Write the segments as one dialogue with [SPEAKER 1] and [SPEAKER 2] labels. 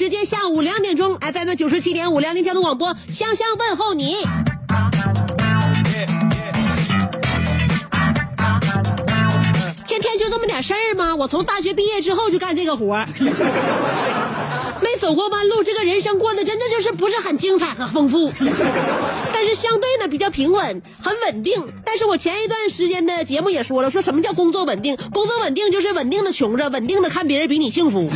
[SPEAKER 1] 时间，下午两点钟，FM 九十七点五辽宁交通广播，香香问候你。天天就这么点事儿吗？我从大学毕业之后就干这个活儿 没走过弯路，这个人生过得真的就是不是很精彩和丰富，但是相对呢比较平稳，很稳定。但是我前一段时间的节目也说了，说什么叫工作稳定？工作稳定就是稳定的穷着，稳定的看别人比你幸福。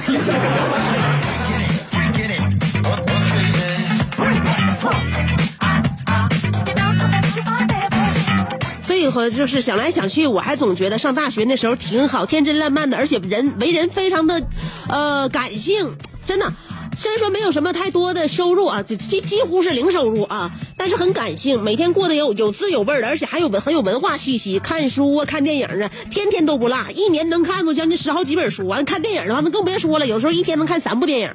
[SPEAKER 1] 和就是想来想去，我还总觉得上大学那时候挺好，天真烂漫的，而且人为人非常的，呃，感性，真的。虽然说没有什么太多的收入啊，就几几乎是零收入啊，但是很感性，每天过得有有滋有味的，而且还有很有文化气息，看书啊，看电影啊，天天都不落，一年能看过将近十好几本书。完看电影的话，那更别说了，有时候一天能看三部电影。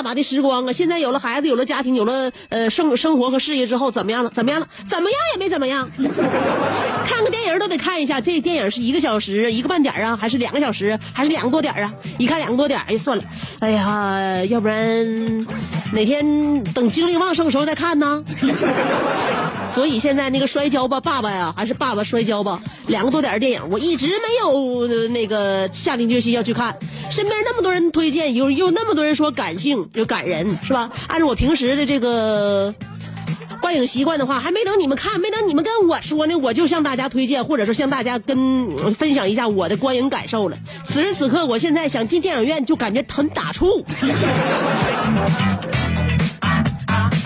[SPEAKER 1] 大把的时光啊！现在有了孩子，有了家庭，有了呃生生活和事业之后，怎么样了？怎么样了？怎么样也没怎么样。看个电影都得看一下，这电影是一个小时、一个半点啊，还是两个小时，还是两个多点啊？一看两个多点，哎，算了，哎呀，要不然哪天等精力旺盛的时候再看呢？所以现在那个摔跤吧，爸爸呀，还是爸爸摔跤吧，两个多点的电影，我一直没有那个下定决心要去看。身边那么多人推荐，有有那么多人说感性，有感人，是吧？按照我平时的这个观影习惯的话，还没等你们看，没等你们跟我说呢，我就向大家推荐，或者说向大家跟分享一下我的观影感受了。此时此刻，我现在想进电影院，就感觉很打怵。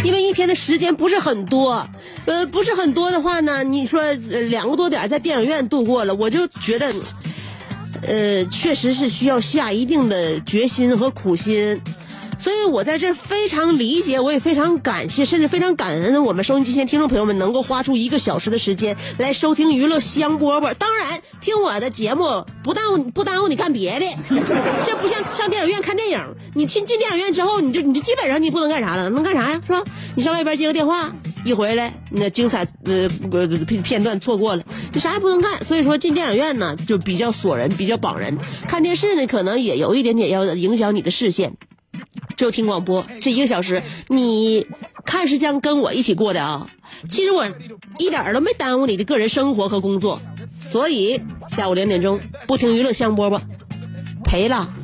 [SPEAKER 1] 因为一天的时间不是很多，呃，不是很多的话呢，你说两个多点在电影院度过了，我就觉得，呃，确实是需要下一定的决心和苦心。所以我在这非常理解，我也非常感谢，甚至非常感恩我们收音机前听众朋友们能够花出一个小时的时间来收听娱乐香饽饽。当然，听我的节目不耽误不耽误你干别的，这不像上电影院看电影，你进进电影院之后，你就你就基本上你不能干啥了，能干啥呀？是吧？你上外边接个电话，一回来那精彩呃呃片片段错过了，你啥也不能干。所以说进电影院呢就比较锁人，比较绑人。看电视呢可能也有一点点要影响你的视线。就听广播这一个小时，你看是将跟我一起过的啊。其实我一点儿都没耽误你的个人生活和工作，所以下午两点钟不听娱乐香饽饽，赔了。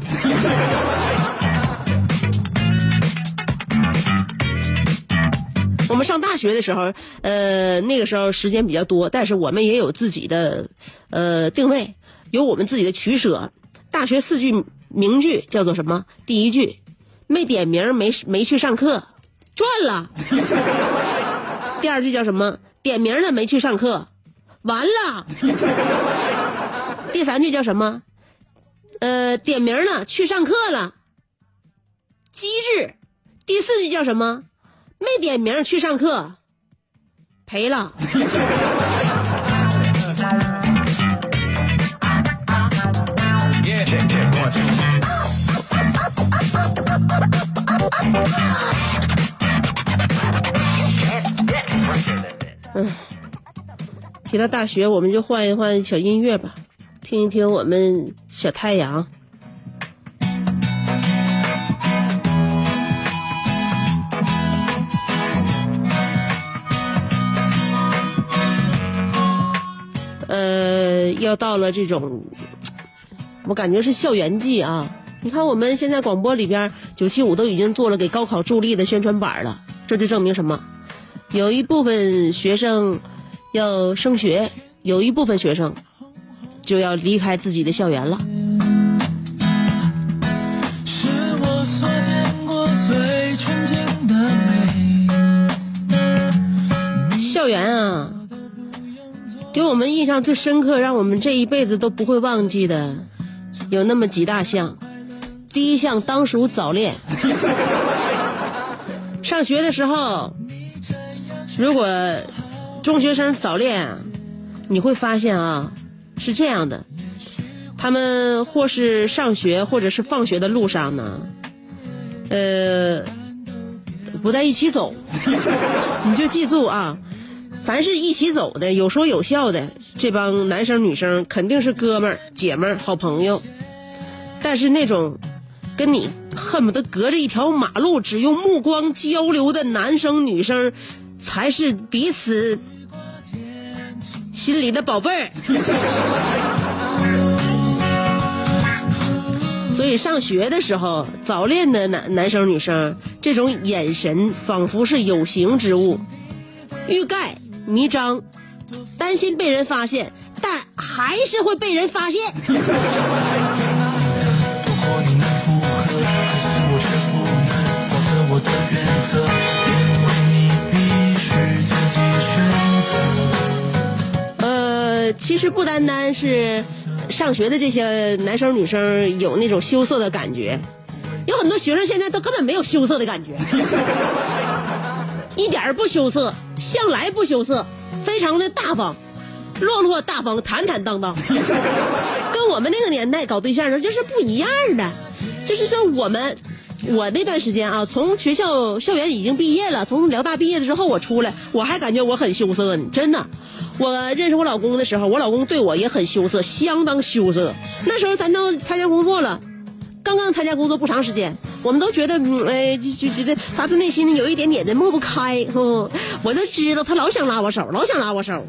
[SPEAKER 1] 我们上大学的时候，呃，那个时候时间比较多，但是我们也有自己的呃定位，有我们自己的取舍。大学四句名句叫做什么？第一句，没点名，没没去上课，赚了。第二句叫什么？点名了，没去上课，完了。第三句叫什么？呃，点名了，去上课了，机智。第四句叫什么？没点名去上课，赔了。
[SPEAKER 2] 嗯，
[SPEAKER 1] 提到大学，我们就换一换小音乐吧，听一听我们小太阳。呃，要到了这种，我感觉是校园季啊。你看，我们现在广播里边九七五都已经做了给高考助力的宣传板了，这就证明什么？有一部分学生要升学，有一部分学生就要离开自己的校园了。校园啊，给我们印象最深刻，让我们这一辈子都不会忘记的，有那么几大项。第一项当属早恋。上学的时候，如果中学生早恋啊，你会发现啊，是这样的，他们或是上学或者是放学的路上呢，呃，不在一起走，你就记住啊，凡是一起走的、有说有笑的，这帮男生女生肯定是哥们儿、姐们儿、好朋友，但是那种。跟你恨不得隔着一条马路，只用目光交流的男生女生，才是彼此心里的宝贝儿。所以上学的时候，早恋的男男生女生，这种眼神仿佛是有形之物，欲盖弥彰，担心被人发现，但还是会被人发现。其实不单单是上学的这些男生女生有那种羞涩的感觉，有很多学生现在都根本没有羞涩的感觉，一点儿不羞涩，向来不羞涩，非常的大方，落落大方，坦坦荡荡，跟我们那个年代搞对象的时候就是不一样的，就是说我们。我那段时间啊，从学校校园已经毕业了，从辽大毕业了之后，我出来，我还感觉我很羞涩呢，真的。我认识我老公的时候，我老公对我也很羞涩，相当羞涩。那时候咱都参加工作了，刚刚参加工作不长时间，我们都觉得，嗯，哎，就就觉得发自内心的有一点点的抹不开。我就知道他老想拉我手，老想拉我手，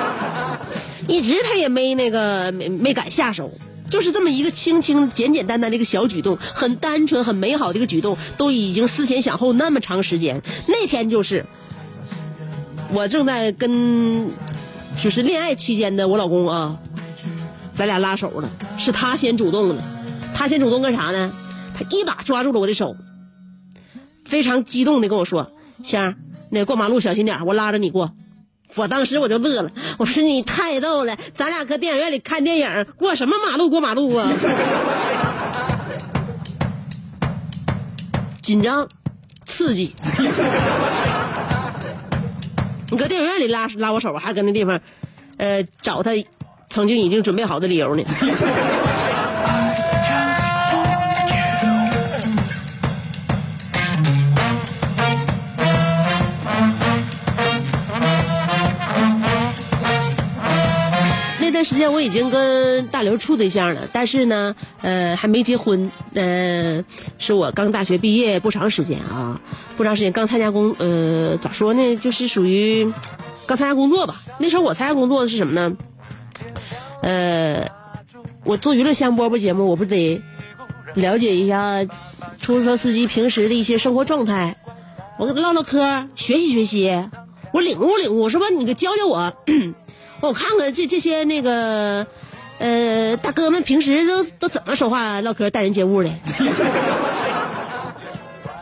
[SPEAKER 1] 一直他也没那个没没敢下手。就是这么一个轻轻、简简单单的一个小举动，很单纯、很美好的一个举动，都已经思前想后那么长时间。那天就是我正在跟就是恋爱期间的我老公啊，咱俩拉手了，是他先主动的。他先主动干啥呢？他一把抓住了我的手，非常激动的跟我说：“香儿，那过马路小心点，我拉着你过。”我当时我就乐了，我说你太逗了，咱俩搁电影院里看电影，过什么马路过马路啊？紧张，刺激。你搁电影院里拉拉我手，还搁那地方，呃，找他曾经已经准备好的理由呢。时间我已经跟大刘处对象了，但是呢，呃，还没结婚。呃，是我刚大学毕业不长时间啊，不长时间刚参加工，呃，咋说呢，就是属于刚参加工作吧。那时候我参加工作的是什么呢？呃，我做娱乐香饽饽节目，我不得了解一下出租车司机平时的一些生活状态，我跟他唠唠嗑，学习学习，我领悟领悟，是吧？你给教教我。我看看这这些那个，呃，大哥们平时都都怎么说话唠嗑待人接物的？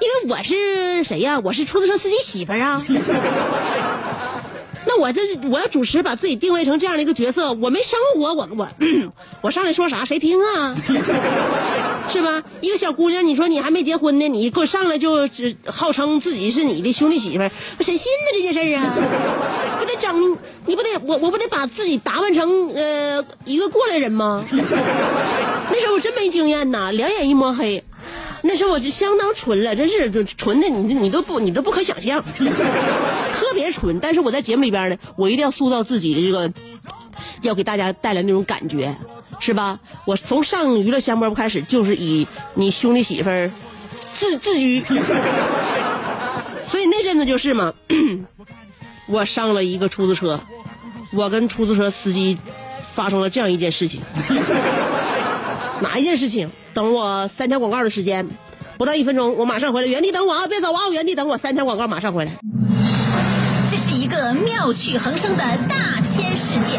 [SPEAKER 1] 因为我是谁呀？我是出租车司机媳妇儿啊。那我这我要主持，把自己定位成这样的一个角色，我没生活，我我 我上来说啥谁听啊？是吧？一个小姑娘，你说你还没结婚呢，你给我上来就号称自己是你的兄弟媳妇，谁信呢这件事儿啊？不得整你不得我我不得把自己打扮成呃一个过来人吗？那时候我真没经验呐，两眼一抹黑。那时候我就相当纯了，真是就纯的你你都不你都不可想象，特别纯。但是我在节目里边呢，我一定要塑造自己的这个，要给大家带来那种感觉，是吧？我从上娱乐香饽饽开始，就是以你兄弟媳妇儿自自居，所以那阵子就是嘛，我上了一个出租车，我跟出租车司机发生了这样一件事情。哪一件事情？等我三条广告的时间，不到一分钟，我马上回来，原地等我啊！别走啊！原地等我，三条广告马上回来。
[SPEAKER 3] 这是一个妙趣横生的大千世界。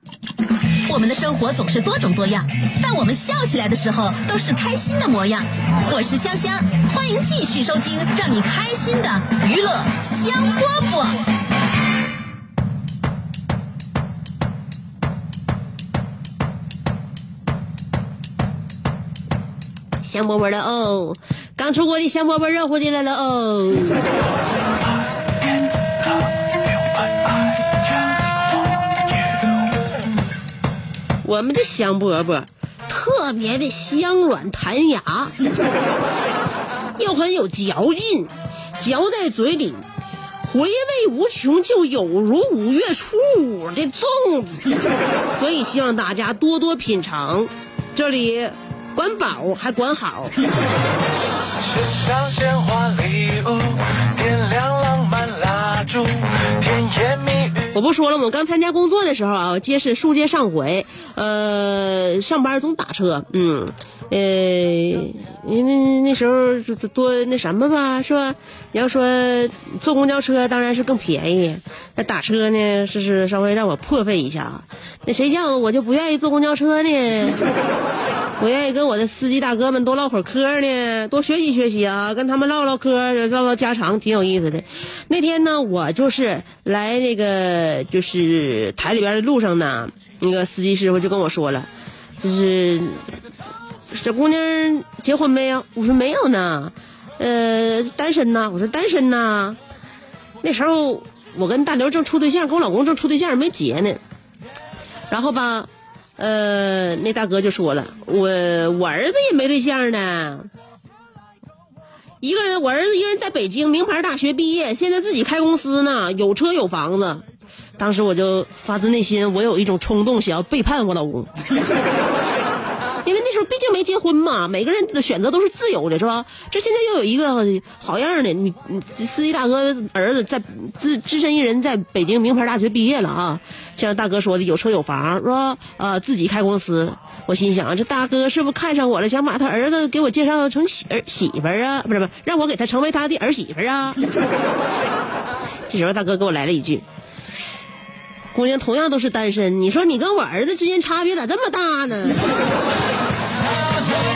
[SPEAKER 3] 我们的生活总是多种多样，但我们笑起来的时候都是开心的模样。我是香香，欢迎继续收听让你开心的娱乐香饽饽。
[SPEAKER 1] 香饽饽了哦，刚出锅的香饽饽热乎的来了哦。我们的香饽饽特别的香软弹牙，又很有嚼劲，嚼在嘴里回味无穷，就有如五月初五的粽子。所以希望大家多多品尝，这里管饱还管好。
[SPEAKER 4] 献上鲜花
[SPEAKER 1] 我不说了吗？我刚参加工作的时候啊，街是书接上回，呃，上班总打车，嗯，呃，因为那时候就就多那什么吧，是吧？你要说坐公交车当然是更便宜，那打车呢，是是稍微让我破费一下。那谁叫我就不愿意坐公交车呢？我愿意跟我的司机大哥们多唠会儿嗑呢，多学习学习啊，跟他们唠唠嗑，唠唠家常，挺有意思的。那天呢，我就是来那个就是台里边的路上呢，那个司机师傅就跟我说了，就是小姑娘结婚没有？我说没有呢，呃，单身呢。我说单身呢。那时候我跟大刘正处对象，跟我老公正处对象，没结呢。然后吧。呃，那大哥就说了，我我儿子也没对象呢，一个人，我儿子一个人在北京名牌大学毕业，现在自己开公司呢，有车有房子。当时我就发自内心，我有一种冲动，想要背叛我老公，因为那时候毕竟没结婚嘛，每个人的选择都是自由的，是吧？这现在又有一个好样的，你你司机大哥儿子在自只身一人在北京名牌大学毕业了啊，像大哥说的有车有房，是吧？呃，自己开公司。我心想，这大哥是不是看上我了，想把他儿子给我介绍成媳儿媳妇儿啊？不是不是，让我给他成为他的儿媳妇儿啊？这时候大哥给我来了一句。姑娘同样都是单身，你说你跟我儿子之间差别咋这么大呢？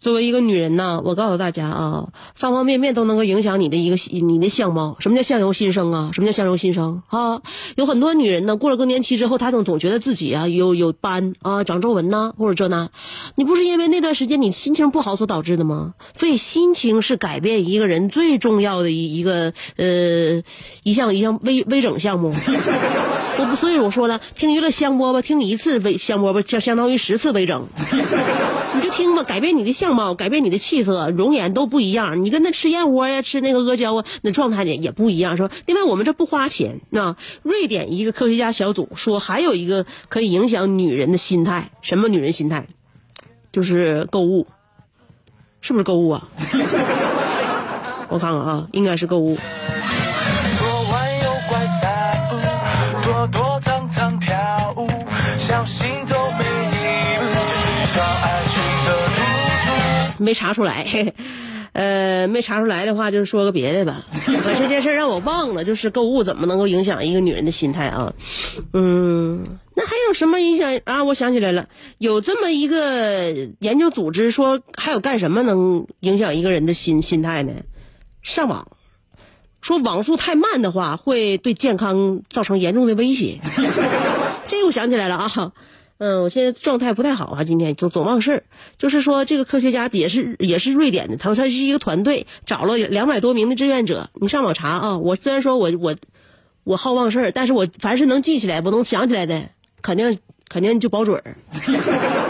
[SPEAKER 1] 作为一个女人呢，我告诉大家啊，方方面面都能够影响你的一个你的相貌。什么叫相由心生啊？什么叫相由心生啊？有很多女人呢，过了更年期之后，她总总觉得自己啊有有斑啊、长皱纹呐，或者这那。你不是因为那段时间你心情不好所导致的吗？所以心情是改变一个人最重要的一一个呃一项一项微微整项目。我不，所以我说了，听娱乐香饽饽，听一次微香饽饽，相相当于十次微整。你就听吧，改变你的相貌，改变你的气色，容颜都不一样。你跟他吃燕窝呀，吃那个阿胶啊，那状态呢也不一样，是吧？另外，我们这不花钱啊。瑞典一个科学家小组说，还有一个可以影响女人的心态，什么女人心态？就是购物，是不是购物啊？我看看啊，应该是购物。
[SPEAKER 4] 没
[SPEAKER 1] 查出来。呃，没查出来的话，就说个别的吧。把这件事让我忘了，就是购物怎么能够影响一个女人的心态啊？嗯，那还有什么影响啊？我想起来了，有这么一个研究组织说，还有干什么能影响一个人的心心态呢？上网，说网速太慢的话，会对健康造成严重的威胁。这我想起来了啊。嗯，我现在状态不太好啊，今天总总忘事儿。就是说，这个科学家也是也是瑞典的，他说他是一个团队，找了两百多名的志愿者。你上网查啊，我虽然说我我我好忘事儿，但是我凡是能记起来、我能想起来的，肯定肯定就保准儿。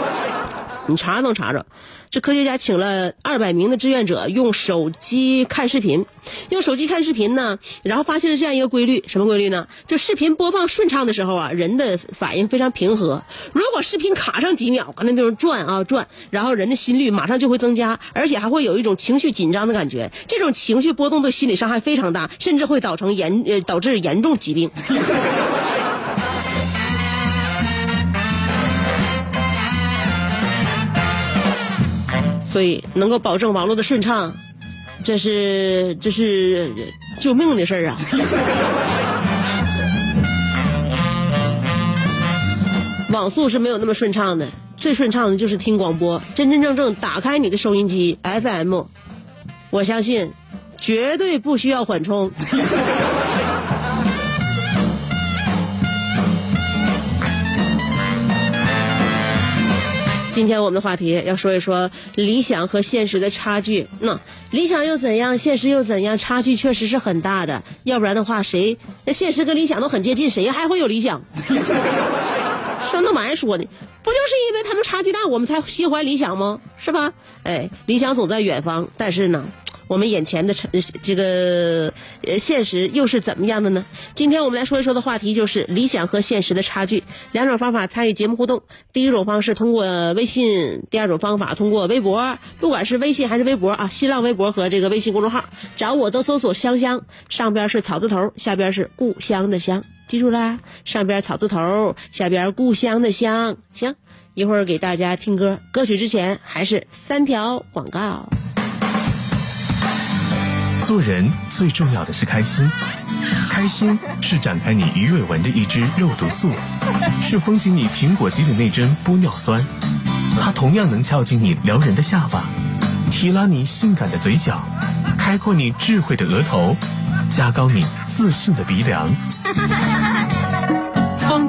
[SPEAKER 1] 你查能查着，这科学家请了二百名的志愿者，用手机看视频，用手机看视频呢，然后发现了这样一个规律，什么规律呢？就视频播放顺畅的时候啊，人的反应非常平和；如果视频卡上几秒，那地方转啊转，然后人的心率马上就会增加，而且还会有一种情绪紧张的感觉。这种情绪波动对心理伤害非常大，甚至会导成严呃导致严重疾病。所以能够保证网络的顺畅，这是这是救命的事儿啊！网速是没有那么顺畅的，最顺畅的就是听广播，真真正正打开你的收音机 FM，我相信绝对不需要缓冲。今天我们的话题要说一说理想和现实的差距。那理想又怎样，现实又怎样？差距确实是很大的。要不然的话，谁那现实跟理想都很接近，谁还会有理想？说那玩意儿说的，不就是因为他们差距大，我们才心怀理想吗？是吧？哎，理想总在远方，但是呢，我们眼前的这个呃现实又是怎么样的呢？今天我们来说一说的话题就是理想和现实的差距。两种方法参与节目互动，第一种方式通过微信，第二种方法通过微博。不管是微信还是微博啊，新浪微博和这个微信公众号，找我都搜索“香香”，上边是草字头，下边是故乡的乡，记住啦，上边草字头，下边故乡的乡。行，一会儿给大家听歌，歌曲之前还是三条广告。
[SPEAKER 5] 做人最重要的是开心，开心是展开你鱼尾纹的一支肉毒素，是封紧你苹果肌的那针玻尿酸，它同样能翘起你撩人的下巴，提拉你性感的嘴角，开阔你智慧的额头，加高你自信的鼻梁。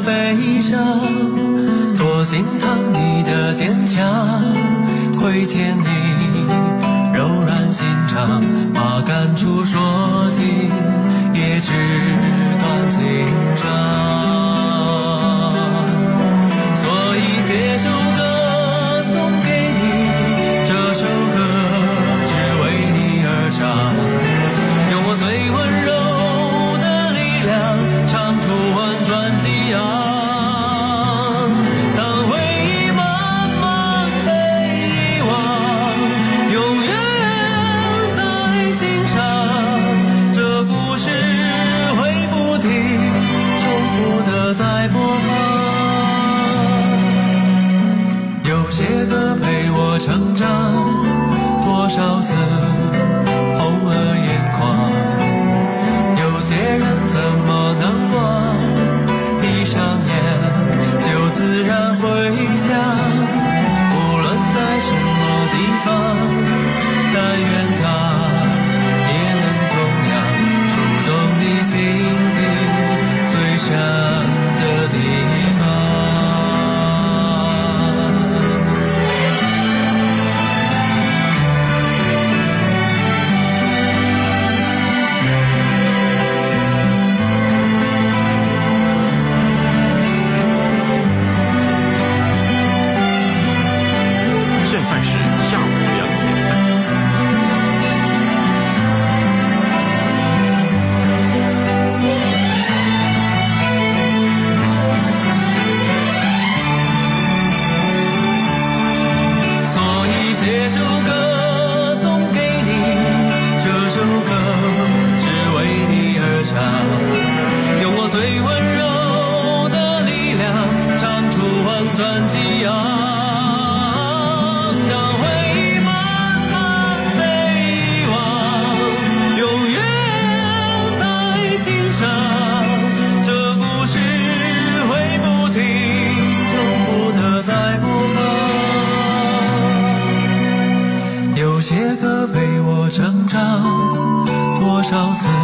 [SPEAKER 4] 悲伤，多心疼你的坚强，亏欠你柔软心肠，把感触说尽，也只短情长。少次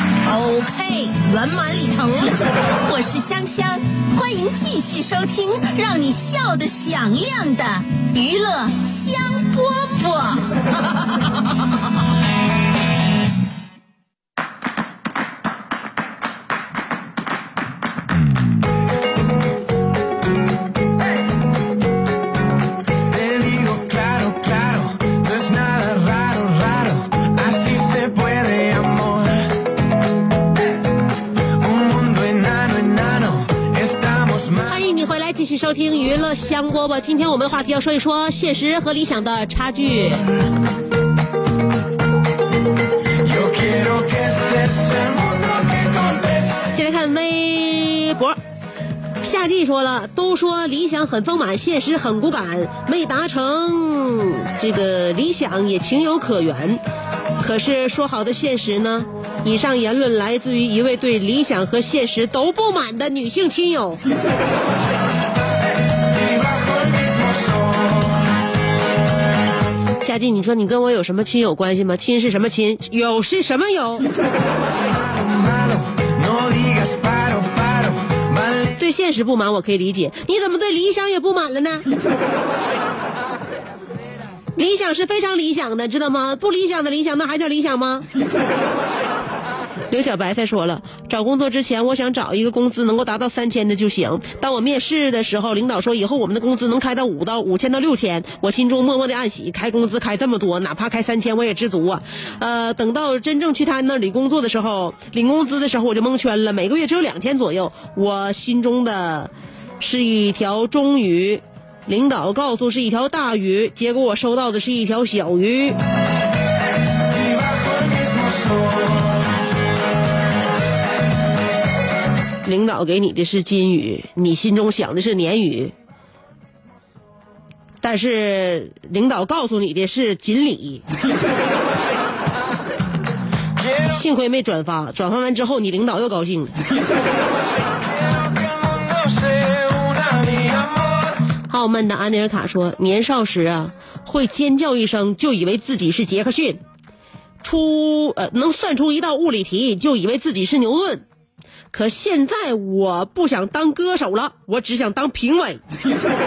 [SPEAKER 1] OK，圆满礼成。
[SPEAKER 3] 我是香香，欢迎继续收听让你笑得响亮的娱乐香饽饽。
[SPEAKER 1] 收听娱乐香饽饽。今天我们的话题要说一说现实和理想的差距。先来看微博，夏季说了，都说理想很丰满，现实很骨感，没达成这个理想也情有可原。可是说好的现实呢？以上言论来自于一位对理想和现实都不满的女性亲友。佳静，你说你跟我有什么亲友关系吗？亲是什么亲？友是什么友？对现实不满我可以理解，你怎么对理想也不满了呢？理想是非常理想的，知道吗？不理想的理想，那还叫理想吗？刘小白才说了，找工作之前，我想找一个工资能够达到三千的就行。当我面试的时候，领导说以后我们的工资能开到五到五千到六千，我心中默默的暗喜，开工资开这么多，哪怕开三千我也知足啊。呃，等到真正去他那里工作的时候，领工资的时候我就蒙圈了，每个月只有两千左右，我心中的是一条中鱼。领导告诉是一条大鱼，结果我收到的是一条小鱼。领导给你的是金鱼，你心中想的是鲶鱼，但是领导告诉你的是锦鲤。幸亏没转发，转发完之后你领导又高兴了。傲慢的安尼尔卡说：“年少时啊，会尖叫一声就以为自己是杰克逊，出呃能算出一道物理题就以为自己是牛顿。可现在我不想当歌手了，我只想当评委。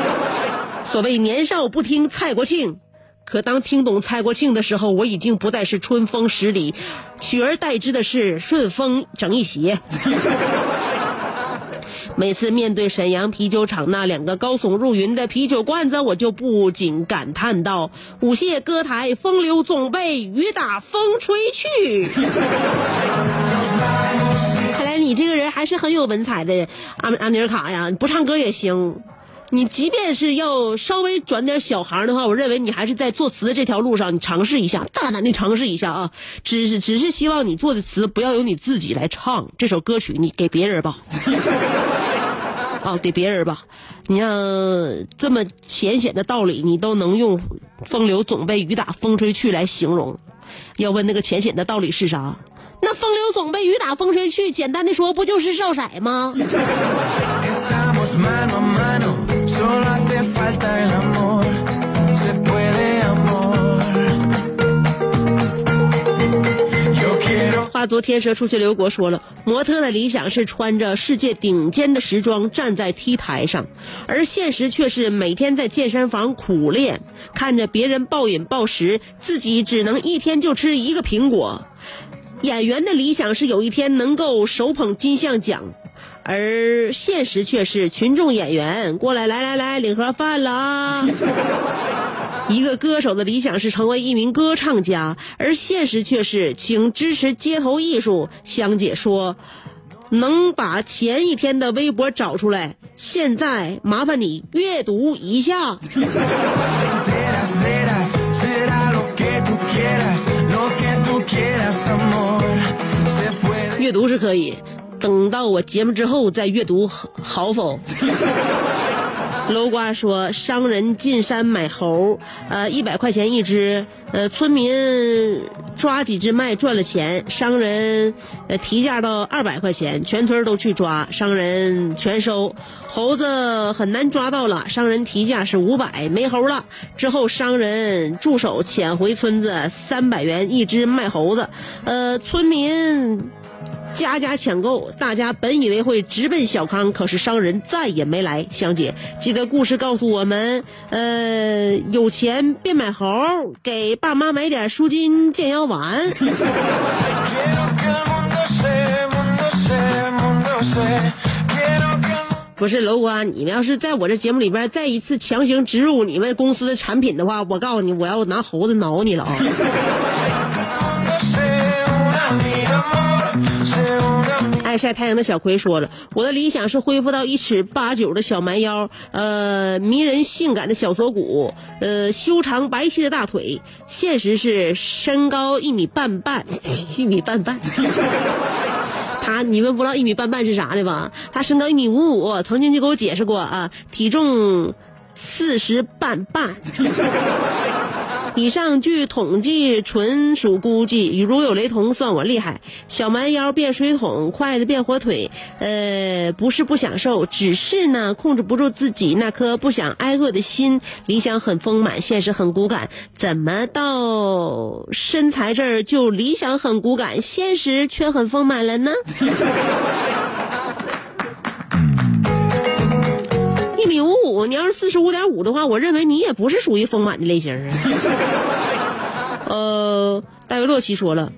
[SPEAKER 1] 所谓年少不听蔡国庆，可当听懂蔡国庆的时候，我已经不再是春风十里，取而代之的是顺风整一鞋。”每次面对沈阳啤酒厂那两个高耸入云的啤酒罐子，我就不禁感叹道：“舞榭歌台，风流总被雨打风吹去。” 你这个人还是很有文采的，阿阿尼尔卡呀！不唱歌也行，你即便是要稍微转点小行的话，我认为你还是在作词的这条路上，你尝试一下，大胆的尝试一下啊！只是只是希望你做的词不要由你自己来唱，这首歌曲你给别人吧。啊，给别人吧，你像这么浅显的道理，你都能用“风流总被雨打风吹去”来形容。要问那个浅显的道理是啥？那风流总被雨打风吹去，简单的说，不就是少色吗话昨天蛇出去刘国说了，模特的理想是穿着世界顶尖的时装站在 T 台上，而现实却是每天在健身房苦练，看着别人暴饮暴食，自己只能一天就吃一个苹果。演员的理想是有一天能够手捧金像奖，而现实却是群众演员过来来来来领盒饭了啊！一个歌手的理想是成为一名歌唱家，而现实却是请支持街头艺术。香姐说，能把前一天的微博找出来，现在麻烦你阅读一下。阅读是可以，等到我节目之后再阅读，好否？楼瓜说，商人进山买猴，呃，一百块钱一只，呃，村民抓几只卖赚了钱，商人提价到二百块钱，全村都去抓，商人全收。猴子很难抓到了，商人提价是五百，没猴了。之后商人助手潜回村子，三百元一只卖猴子，呃，村民。家家抢购，大家本以为会直奔小康，可是商人再也没来。香姐，这个故事告诉我们，呃，有钱别买猴，给爸妈买点舒筋健腰丸。不是楼瓜，你们要是在我这节目里边再一次强行植入你们公司的产品的话，我告诉你，我要拿猴子挠你了啊！晒太阳的小葵说了，我的理想是恢复到一尺八九的小蛮腰，呃，迷人性感的小锁骨，呃，修长白皙的大腿。现实是身高一米半半，一米半半。他，你们不知道一米半半是啥的吧？他身高一米五五，曾经就给我解释过啊，体重四十半半。以上据统计纯属估计，如有雷同，算我厉害。小蛮腰变水桶，筷子变火腿，呃，不是不享受，只是呢控制不住自己那颗不想挨饿的心。理想很丰满，现实很骨感，怎么到身材这儿就理想很骨感，现实却很丰满了呢？米五五，你要是四十五点五的话，我认为你也不是属于丰满的类型啊。呃，大卫洛奇说了，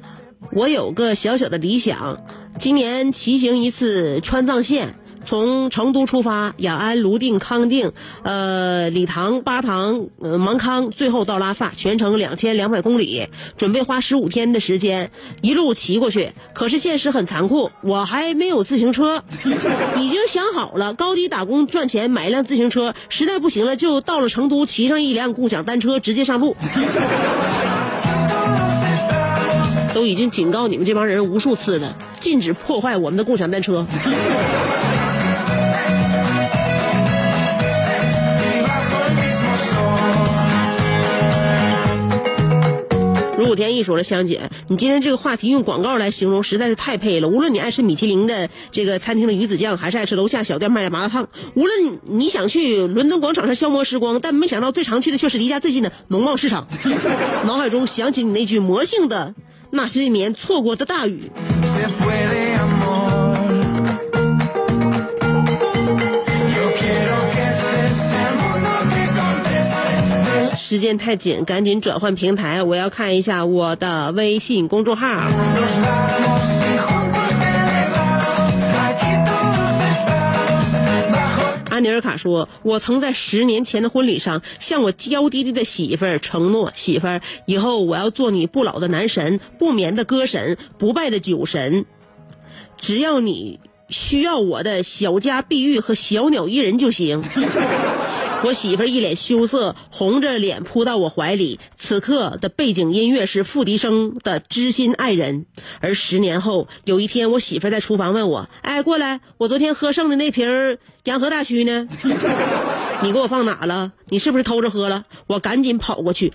[SPEAKER 1] 我有个小小的理想，今年骑行一次川藏线。从成都出发，雅安、泸定、康定，呃，理塘、巴塘、呃，芒康，最后到拉萨，全程两千两百公里，准备花十五天的时间一路骑过去。可是现实很残酷，我还没有自行车，已经想好了，高低打工赚钱买一辆自行车，实在不行了就到了成都骑上一辆共享单车直接上路。都已经警告你们这帮人无数次了，禁止破坏我们的共享单车。如果天意说了，香姐，你今天这个话题用广告来形容实在是太配了。无论你爱吃米其林的这个餐厅的鱼子酱，还是爱吃楼下小店卖的麻辣烫，无论你想去伦敦广场上消磨时光，但没想到最常去的却是离家最近的农贸市场。脑海中想起你那句魔性的“那是一年错过的大雨”。时间太紧，赶紧转换平台，我要看一下我的微信公众号。安尼尔卡说：“我曾在十年前的婚礼上向我娇滴滴的媳妇儿承诺，媳妇儿，以后我要做你不老的男神，不眠的歌神，不败的酒神。只要你需要我的小家碧玉和小鸟依人就行。”我媳妇儿一脸羞涩，红着脸扑到我怀里。此刻的背景音乐是付笛声的《知心爱人》。而十年后，有一天，我媳妇儿在厨房问我：“哎，过来，我昨天喝剩的那瓶洋河大曲呢？你给我放哪了？你是不是偷着喝了？”我赶紧跑过去。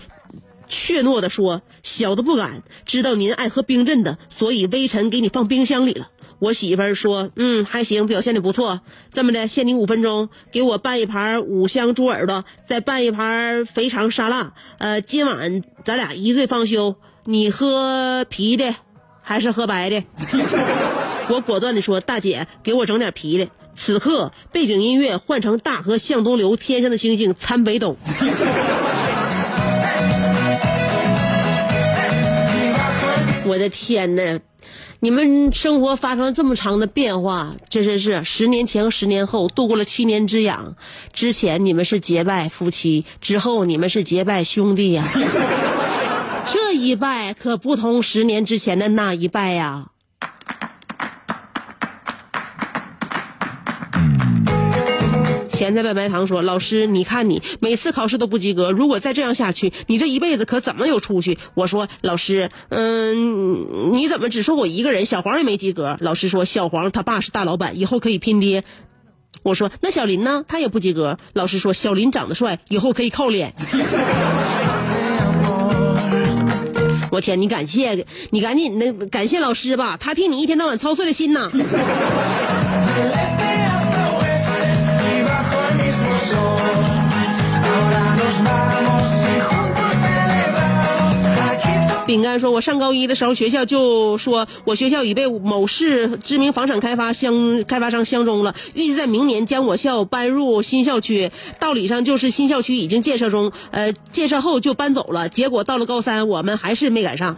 [SPEAKER 1] 怯懦地说：“小的不敢，知道您爱喝冰镇的，所以微臣给你放冰箱里了。”我媳妇儿说：“嗯，还行，表现的不错。这么的，限你五分钟，给我拌一盘五香猪耳朵，再拌一盘肥肠沙拉。呃，今晚咱俩一醉方休。你喝啤的，还是喝白的？” 我果断地说：“大姐，给我整点啤的。”此刻，背景音乐换成大河向东流，天上的星星参北斗。我的天呐，你们生活发生了这么长的变化，这真是十年前和十年后度过了七年之痒。之前你们是结拜夫妻，之后你们是结拜兄弟呀。这一拜可不同十年之前的那一拜呀。咸菜白白堂说：“老师，你看你每次考试都不及格，如果再这样下去，你这一辈子可怎么有出息？”我说：“老师，嗯，你怎么只说我一个人？小黄也没及格。”老师说：“小黄他爸是大老板，以后可以拼爹。”我说：“那小林呢？他也不及格。”老师说：“小林长得帅，以后可以靠脸。”我天，你感谢你赶紧那感谢老师吧，他替你一天到晚操碎了心呐。饼干说：“我上高一的时候，学校就说我学校已被某市知名房产开发相开发商相中了，预计在明年将我校搬入新校区。道理上就是新校区已经建设中，呃，建设后就搬走了。结果到了高三，我们还是没赶上。”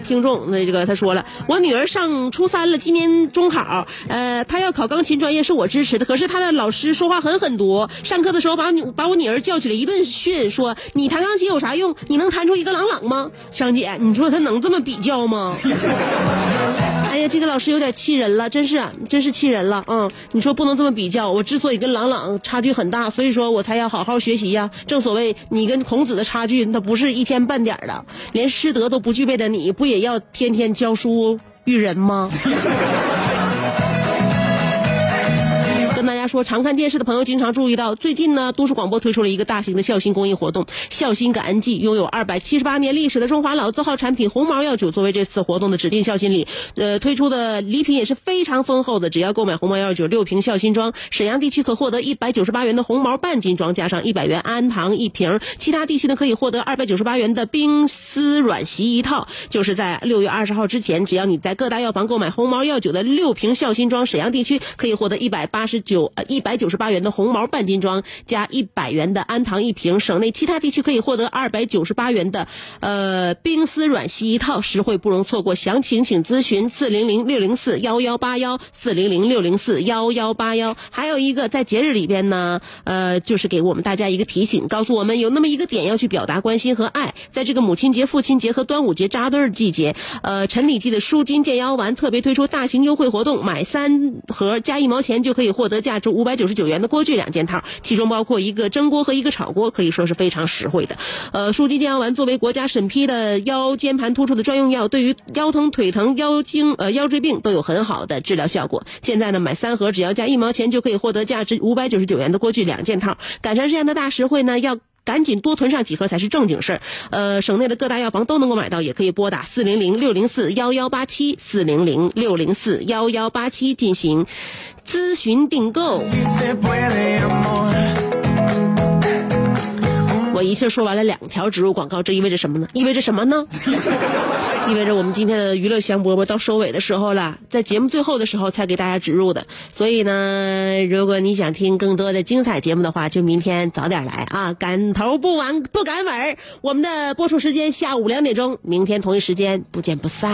[SPEAKER 1] 听众，那这个他说了，我女儿上初三了，今年中考，呃，她要考钢琴专业，是我支持的。可是她的老师说话很狠毒，上课的时候把女把我女儿叫起来一顿训，说你弹钢琴有啥用？你能弹出一个朗朗吗？香姐，你说他能这么比较吗？哎呀，这个老师有点气人了，真是，真是气人了。嗯，你说不能这么比较。我之所以跟朗朗差距很大，所以说我才要好好学习呀。正所谓，你跟孔子的差距，那不是一天半点的，连师德都不具备的你，不也要天天教书育人吗？说，常看电视的朋友经常注意到，最近呢，都市广播推出了一个大型的孝心公益活动——孝心感恩季。拥有二百七十八年历史的中华老字号产品红毛药酒作为这次活动的指定孝心礼，呃，推出的礼品也是非常丰厚的。只要购买红毛药酒六瓶孝心装，沈阳地区可获得一百九十八元的红毛半斤装，加上一百元安糖一瓶；其他地区呢，可以获得二百九十八元的冰丝软席一套。就是在六月二十号之前，只要你在各大药房购买红毛药酒的六瓶孝心装，沈阳地区可以获得一百八十。九一百九十八元的红毛半斤装加一百元的安糖一瓶，省内其他地区可以获得二百九十八元的呃冰丝软席一套，实惠不容错过。详情请咨询四零零六零四幺幺八幺四零零六零四幺幺八幺。还有一个在节日里边呢，呃，就是给我们大家一个提醒，告诉我们有那么一个点要去表达关心和爱。在这个母亲节、父亲节和端午节扎堆儿季节，呃，陈李记的舒筋健腰丸特别推出大型优惠活动，买三盒加一毛钱就可以获得。价值五百九十九元的锅具两件套，其中包括一个蒸锅和一个炒锅，可以说是非常实惠的。呃，舒筋健腰丸作为国家审批的腰间盘突出的专用药，对于腰疼、腿疼、腰经呃腰椎病都有很好的治疗效果。现在呢，买三盒只要加一毛钱就可以获得价值五百九十九元的锅具两件套。赶上这样的大实惠呢，要。赶紧多囤上几盒才是正经事儿，呃，省内的各大药房都能够买到，也可以拨打四零零六零四幺幺八七四零零六零四幺幺八七进行咨询订购。我一气说完了两条植入广告，这意味着什么呢？意味着什么呢？意味着我们今天的娱乐香饽饽到收尾的时候了，在节目最后的时候才给大家植入的。所以呢，如果你想听更多的精彩节目的话，就明天早点来啊！赶头不晚不赶尾，我们的播出时间下午两点钟，明天同一时间不见不散。